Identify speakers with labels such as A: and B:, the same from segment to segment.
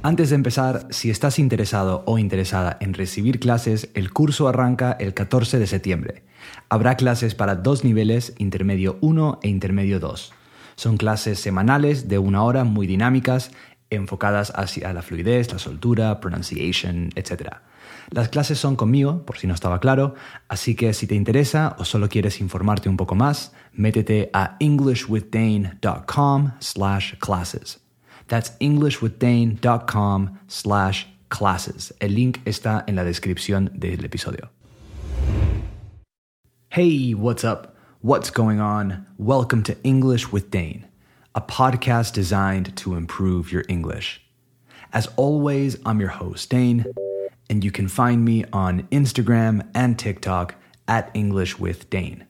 A: Antes de empezar, si estás interesado o interesada en recibir clases, el curso arranca el 14 de septiembre. Habrá clases para dos niveles, intermedio 1 e intermedio 2. Son clases semanales de una hora muy dinámicas, enfocadas hacia la fluidez, la soltura, pronunciation, etc. Las clases son conmigo, por si no estaba claro, así que si te interesa o solo quieres informarte un poco más, métete a englishwithdane.com slash classes. That's englishwithdane.com slash classes. El link está en la descripción del episodio. Hey, what's up? What's going on? Welcome to English with Dane, a podcast designed to improve your English. As always, I'm your host, Dane, and you can find me on Instagram and TikTok at English with Dane.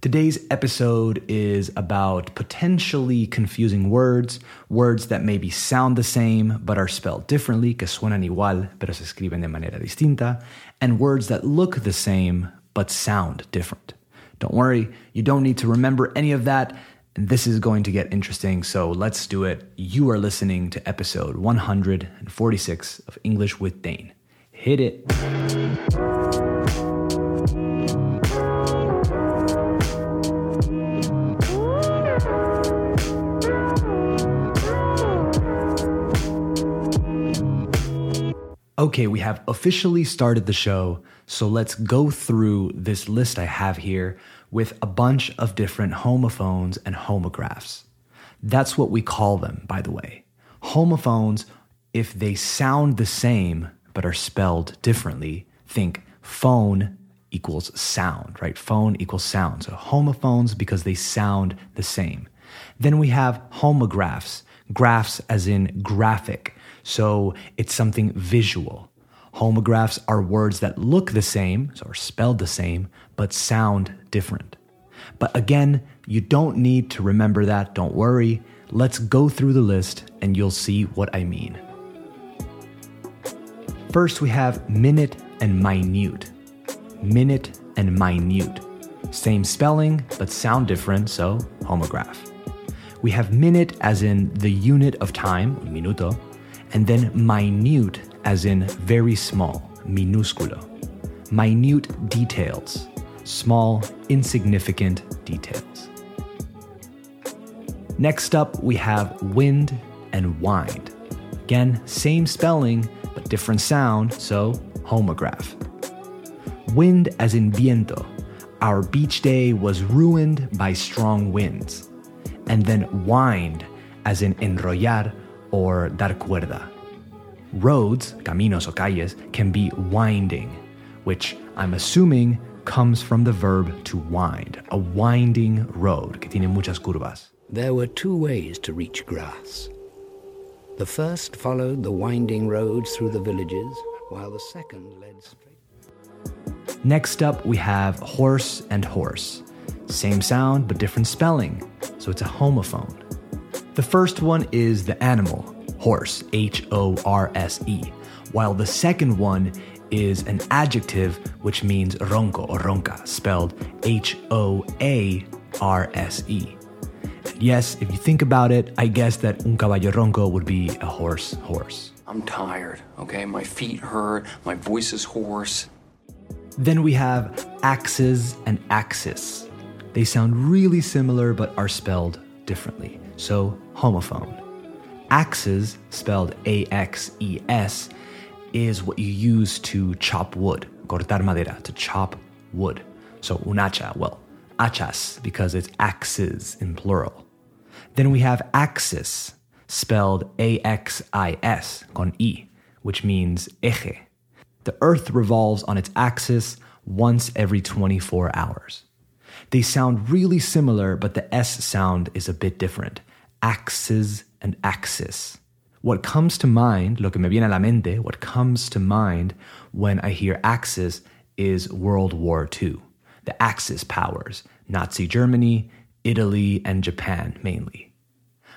A: Today's episode is about potentially confusing words, words that maybe sound the same but are spelled differently, que suenan igual pero se escriben de manera distinta, and words that look the same but sound different. Don't worry, you don't need to remember any of that. And this is going to get interesting, so let's do it. You are listening to episode 146 of English with Dane. Hit it. Okay, we have officially started the show, so let's go through this list I have here with a bunch of different homophones and homographs. That's what we call them, by the way. Homophones, if they sound the same but are spelled differently, think phone equals sound, right? Phone equals sound. So homophones because they sound the same. Then we have homographs, graphs as in graphic. So it's something visual. Homographs are words that look the same, so are spelled the same, but sound different. But again, you don't need to remember that, don't worry. Let's go through the list and you'll see what I mean. First, we have minute and minute. Minute and minute. Same spelling, but sound different, so homograph. We have minute as in the unit of time, minuto, and then minute as in very small, minúsculo. Minute details, small, insignificant details. Next up, we have wind and wind. Again, same spelling, but different sound, so homograph. Wind as in viento. Our beach day was ruined by strong winds. And then wind as in enrollar or dar cuerda. Roads, caminos o calles, can be winding, which I'm assuming comes from the verb to wind, a winding road que tiene muchas curvas.
B: There were two ways to reach grass. The first followed the winding road through the villages, while the second led straight.
A: Next up, we have horse and hoarse. Same sound, but different spelling, so it's a homophone. The first one is the animal, horse, H O R S E, while the second one is an adjective which means ronco or ronca, spelled H O A R S E. Yes, if you think about it, I guess that un caballo ronco would be a horse hoarse.
C: I'm tired, okay? My feet hurt, my voice is hoarse.
A: Then we have axes and axis. They sound really similar but are spelled differently. So, homophone. Axes, spelled A X E S, is what you use to chop wood, cortar madera, to chop wood. So, un hacha, well, hachas, because it's axes in plural. Then we have axis, spelled A X I S, con I, which means eje. The Earth revolves on its axis once every 24 hours. They sound really similar, but the S sound is a bit different. Axes and axis. What comes to mind, lo que me viene a la mente, what comes to mind when I hear Axis is World War II. The Axis powers, Nazi Germany, Italy, and Japan mainly.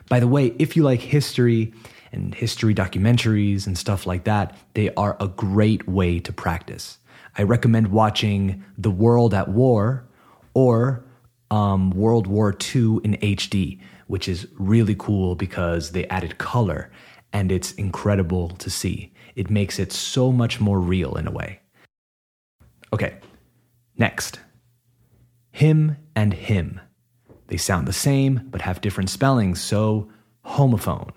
A: By the way, if you like history and history documentaries and stuff like that, they are a great way to practice. I recommend watching The World at War or um, World War II in HD which is really cool because they added color and it's incredible to see. It makes it so much more real in a way. Okay, next. Him and hymn. They sound the same but have different spellings, so homophone.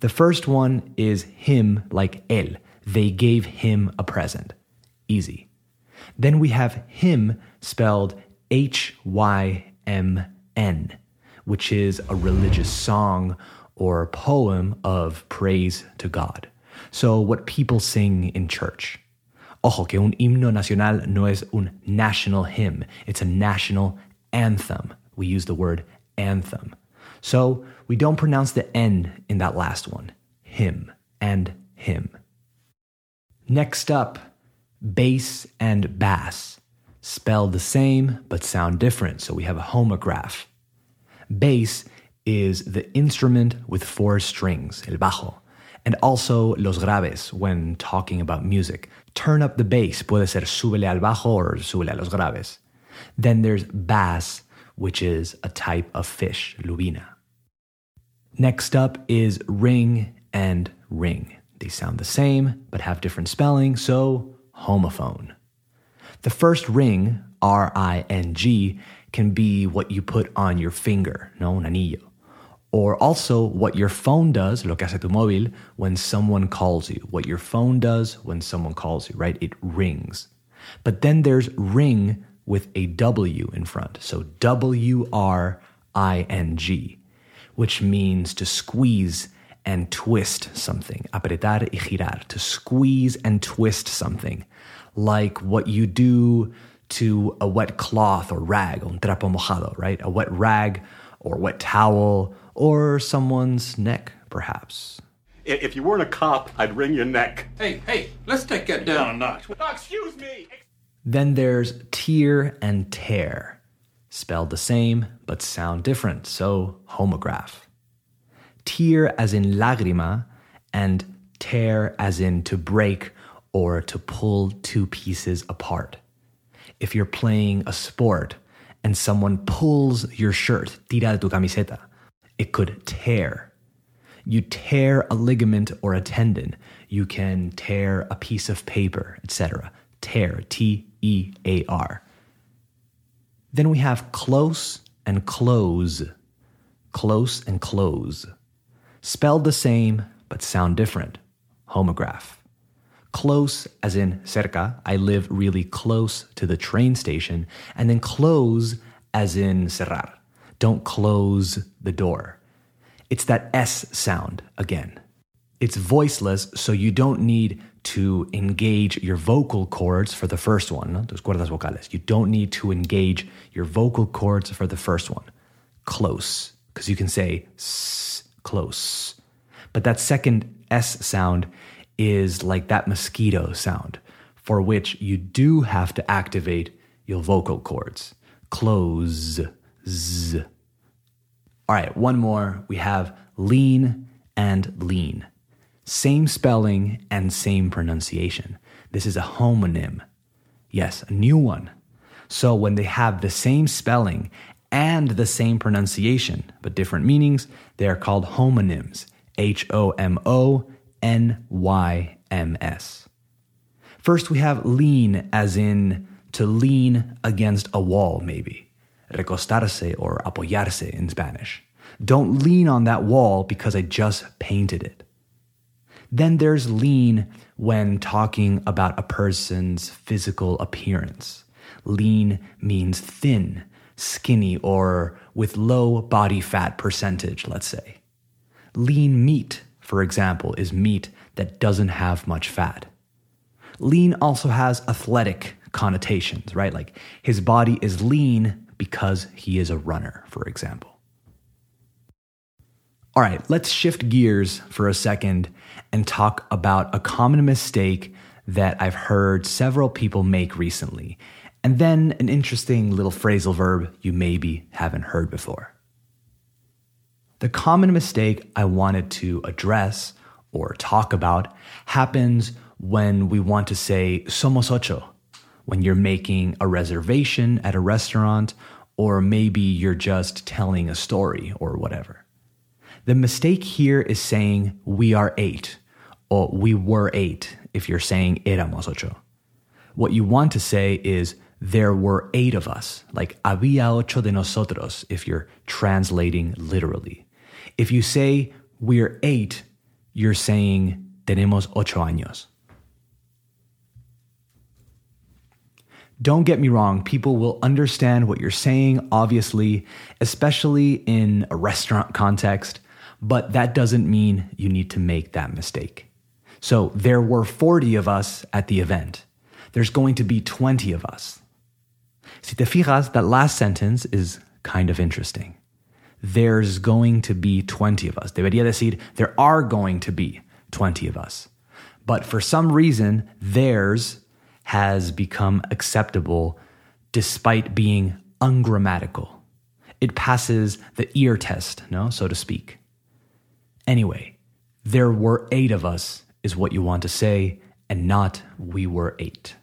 A: The first one is him like él. They gave him a present. Easy. Then we have hymn spelled H Y M N, which is a religious song or poem of praise to God. So, what people sing in church. Ojo, que un himno nacional no es un national hymn, it's a national anthem. We use the word anthem. So, we don't pronounce the N in that last one. Him and hymn. Next up, bass and bass, spelled the same but sound different, so we have a homograph. Bass is the instrument with four strings, el bajo, and also los graves when talking about music. Turn up the bass, puede ser súbele al bajo or súbele a los graves. Then there's bass, which is a type of fish, lubina. Next up is ring and wring. They sound the same but have different spelling, so homophone. The first ring, R I N G, can be what you put on your finger, no, un anillo. Or also what your phone does, lo que hace tu móvil, when someone calls you. What your phone does when someone calls you, right? It rings. But then there's ring with a W in front. So W R I N G, which means to squeeze and twist something. Apretar y girar. To squeeze and twist something. Like what you do to a wet cloth or rag, un trapo mojado, right? A wet rag or wet towel or someone's neck, perhaps.
D: If you weren't a cop, I'd wring your neck.
C: Hey, hey, let's take that down a notch.
D: Oh, excuse me.
A: Then there's tear and tear, spelled the same but sound different, so homograph. Tear as in lágrima, and tear as in to break or to pull two pieces apart. If you're playing a sport and someone pulls your shirt, tira de tu camiseta, it could tear. You tear a ligament or a tendon. You can tear a piece of paper, etc. Tear, T E A R. Then we have close and close. Close and close. Spelled the same, but sound different. Homograph. Close, as in cerca, I live really close to the train station, and then close, as in cerrar. Don't close the door. It's that S sound again. It's voiceless, so you don't need to engage your vocal cords for the first one, tus cuerdas vocales. You don't need to engage your vocal cords for the first one. Close, because you can say s, close. But that second S sound is like that mosquito sound, for which you do have to activate your vocal cords. Close, z. All right, one more. We have lean and lean. Same spelling and same pronunciation. This is a homonym. Yes, a new one. So when they have the same spelling and the same pronunciation, but different meanings, they are called homonyms. H O M O N Y M S. First, we have lean, as in to lean against a wall, maybe. Recostarse or apoyarse in Spanish. Don't lean on that wall because I just painted it. Then there's lean when talking about a person's physical appearance. Lean means thin, skinny, or with low body fat percentage, let's say. Lean meat, for example, is meat that doesn't have much fat. Lean also has athletic connotations, right? Like his body is lean because he is a runner, for example. All right, let's shift gears for a second and talk about a common mistake that I've heard several people make recently, and then an interesting little phrasal verb you maybe haven't heard before. The common mistake I wanted to address or talk about happens when we want to say somos ocho, when you're making a reservation at a restaurant, or maybe you're just telling a story or whatever. The mistake here is saying we are eight, or we were eight if you're saying éramos ocho. What you want to say is there were eight of us, like había ocho de nosotros if you're translating literally. If you say we're eight, you're saying tenemos ocho años. Don't get me wrong, people will understand what you're saying, obviously, especially in a restaurant context, but that doesn't mean you need to make that mistake. So there were 40 of us at the event. There's going to be 20 of us. Si te fijas, that last sentence is kind of interesting. There's going to be 20 of us. Debería decir, there are going to be 20 of us. But for some reason, theirs has become acceptable despite being ungrammatical. It passes the ear test, no, so to speak. Anyway, there were eight of us, is what you want to say, and not we were eight.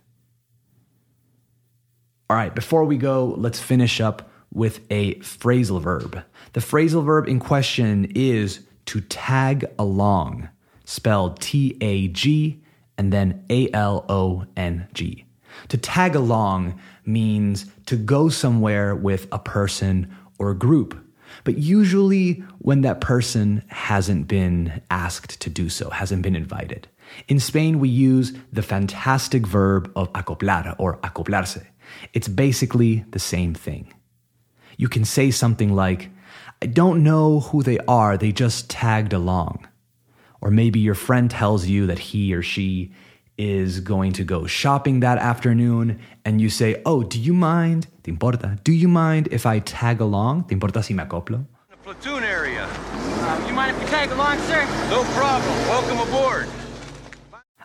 A: All right, before we go, let's finish up with a phrasal verb. The phrasal verb in question is to tag along, spelled T A G and then A L O N G. To tag along means to go somewhere with a person or group, but usually when that person hasn't been asked to do so, hasn't been invited. In Spain, we use the fantastic verb of acoplar or acoplarse. It's basically the same thing. You can say something like, I don't know who they are, they just tagged along. Or maybe your friend tells you that he or she is going to go shopping that afternoon, and you say, Oh, do you mind? ¿Te importa? Do you mind if I tag along? ¿Te importa si me acoplo?
E: The platoon area.
F: Uh, you mind if we tag along, sir?
E: No problem. Welcome aboard.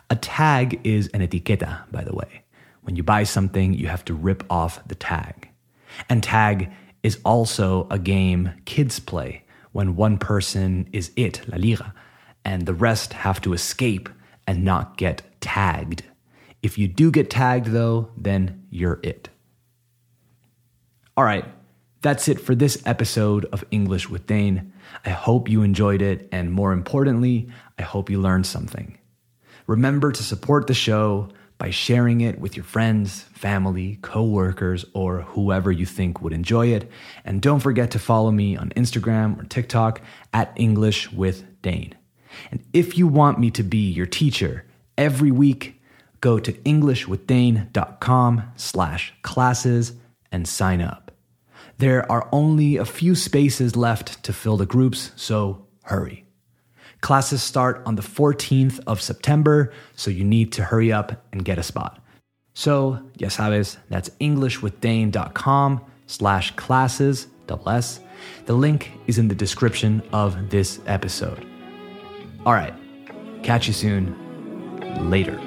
A: A tag is an etiqueta, by the way. When you buy something, you have to rip off the tag. And tag is also a game kids play when one person is it, La Lira, and the rest have to escape and not get tagged. If you do get tagged, though, then you're it. All right, that's it for this episode of English with Dane. I hope you enjoyed it, and more importantly, I hope you learned something. Remember to support the show by sharing it with your friends, family, coworkers, or whoever you think would enjoy it. And don't forget to follow me on Instagram or TikTok at English with Dane. And if you want me to be your teacher every week, go to englishwithdane.com slash classes and sign up. There are only a few spaces left to fill the groups, so hurry. Classes start on the 14th of September, so you need to hurry up and get a spot. So, ya sabes, that's englishwithdane.com slash classes, double S. The link is in the description of this episode. All right, catch you soon. Later.